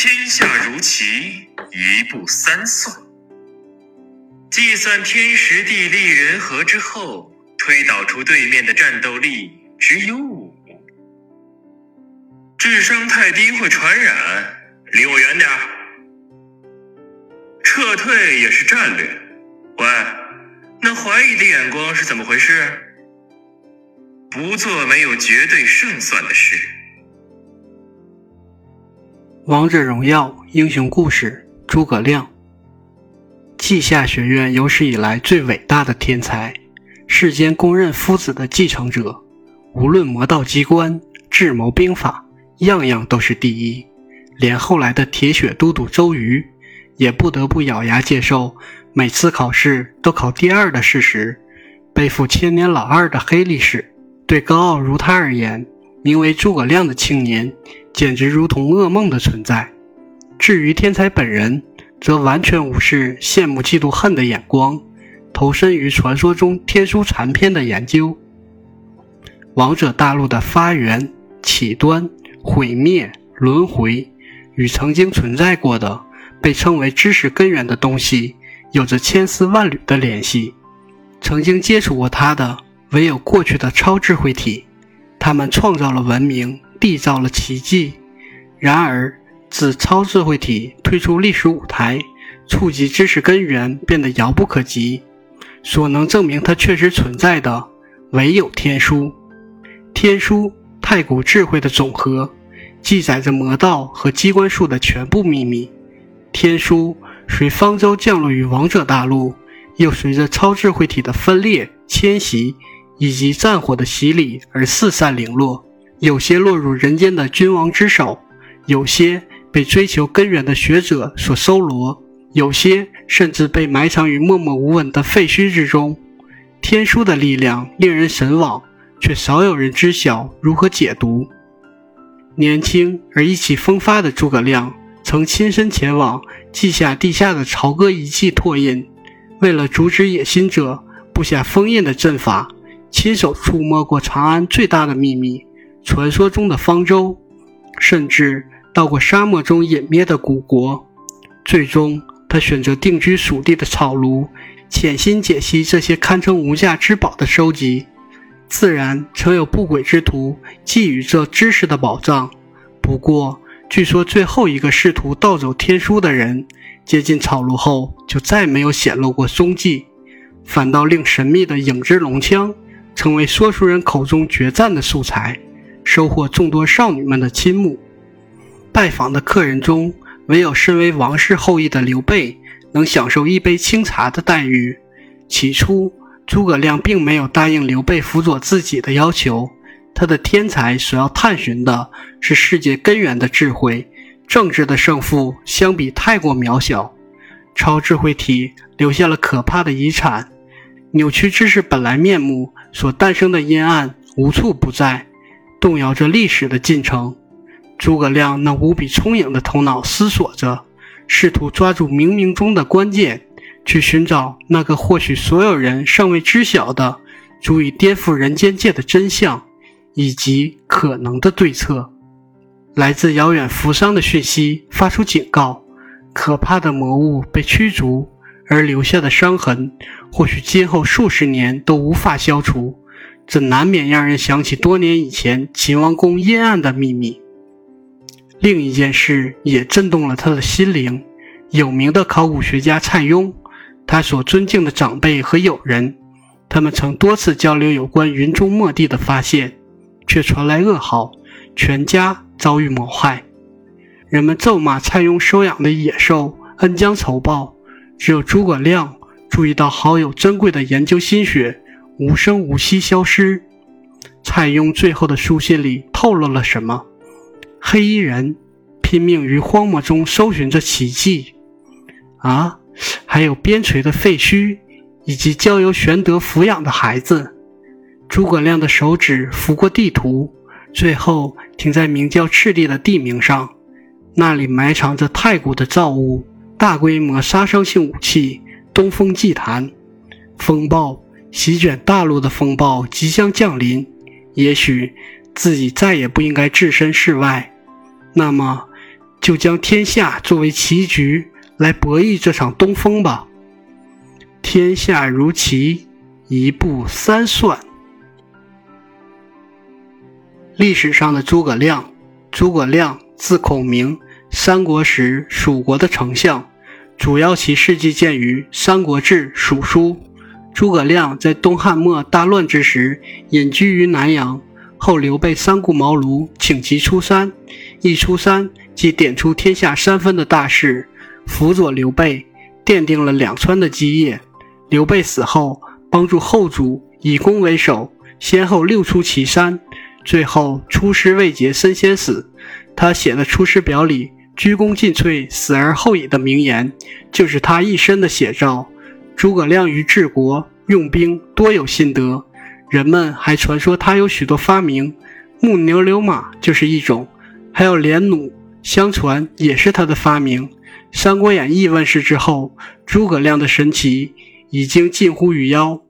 天下如棋，一步三算。计算天时地利人和之后，推导出对面的战斗力只有五。智商太低会传染，离我远点儿。撤退也是战略。喂，那怀疑的眼光是怎么回事？不做没有绝对胜算的事。王者荣耀英雄故事：诸葛亮，稷下学院有史以来最伟大的天才，世间公认夫子的继承者，无论魔道机关、智谋兵法。样样都是第一，连后来的铁血都督周瑜，也不得不咬牙接受每次考试都考第二的事实，背负千年老二的黑历史。对高傲如他而言，名为诸葛亮的青年，简直如同噩梦的存在。至于天才本人，则完全无视羡慕、嫉妒、恨的眼光，投身于传说中天书残篇的研究。王者大陆的发源起端。毁灭、轮回，与曾经存在过的被称为知识根源的东西有着千丝万缕的联系。曾经接触过它的，唯有过去的超智慧体，他们创造了文明，缔造了奇迹。然而，自超智慧体退出历史舞台，触及知识根源变得遥不可及。所能证明它确实存在的，唯有天书。天书，太古智慧的总和。记载着魔道和机关术的全部秘密。天书随方舟降落于王者大陆，又随着超智慧体的分裂、迁徙以及战火的洗礼而四散零落。有些落入人间的君王之手，有些被追求根源的学者所收罗，有些甚至被埋藏于默默无闻的废墟之中。天书的力量令人神往，却少有人知晓如何解读。年轻而意气风发的诸葛亮，曾亲身前往记下地下的朝歌遗迹拓印，为了阻止野心者布下封印的阵法，亲手触摸过长安最大的秘密——传说中的方舟，甚至到过沙漠中隐灭的古国。最终，他选择定居蜀地的草庐，潜心解析这些堪称无价之宝的收集。自然曾有不轨之徒觊觎这知识的宝藏，不过据说最后一个试图盗走天书的人接近草庐后，就再没有显露过踪迹，反倒令神秘的影之龙枪成为说书人口中决战的素材，收获众多少女们的倾慕。拜访的客人中，唯有身为王室后裔的刘备能享受一杯清茶的待遇。起初。诸葛亮并没有答应刘备辅佐自己的要求，他的天才所要探寻的是世界根源的智慧，政治的胜负相比太过渺小。超智慧体留下了可怕的遗产，扭曲知识本来面目所诞生的阴暗无处不在，动摇着历史的进程。诸葛亮那无比聪颖的头脑思索着，试图抓住冥冥中的关键。去寻找那个或许所有人尚未知晓的、足以颠覆人间界的真相，以及可能的对策。来自遥远扶桑的讯息发出警告：可怕的魔物被驱逐，而留下的伤痕，或许今后数十年都无法消除。这难免让人想起多年以前秦王宫阴暗的秘密。另一件事也震动了他的心灵：有名的考古学家蔡邕。他所尊敬的长辈和友人，他们曾多次交流有关云中墨地的发现，却传来噩耗，全家遭遇谋害。人们咒骂蔡邕收养的野兽，恩将仇报。只有诸葛亮注意到好友珍贵的研究心血无声无息消失。蔡邕最后的书信里透露了什么？黑衣人拼命于荒漠中搜寻着奇迹。啊！还有边陲的废墟，以及交由玄德抚养的孩子。诸葛亮的手指拂过地图，最后停在名叫赤地的地名上。那里埋藏着太古的造物，大规模杀伤性武器——东风祭坛。风暴席卷大陆的风暴即将降临。也许自己再也不应该置身事外。那么，就将天下作为棋局来博弈这场东风吧。天下如棋，一步三算。历史上的诸葛亮，诸葛亮字孔明，三国时蜀国的丞相，主要其事迹见于《三国志·蜀书》。诸葛亮在东汉末大乱之时隐居于南阳，后刘备三顾茅庐，请其出山。一出山即点出天下三分的大事，辅佐刘备，奠定了两川的基业。刘备死后，帮助后主以攻为守，先后六出祁山。最后出师未捷身先死，他写的《出师表》里“鞠躬尽瘁，死而后已”的名言，就是他一生的写照。诸葛亮于治国用兵多有心得，人们还传说他有许多发明，木牛流马就是一种，还有连弩，相传也是他的发明。《三国演义》问世之后，诸葛亮的神奇已经近乎于妖。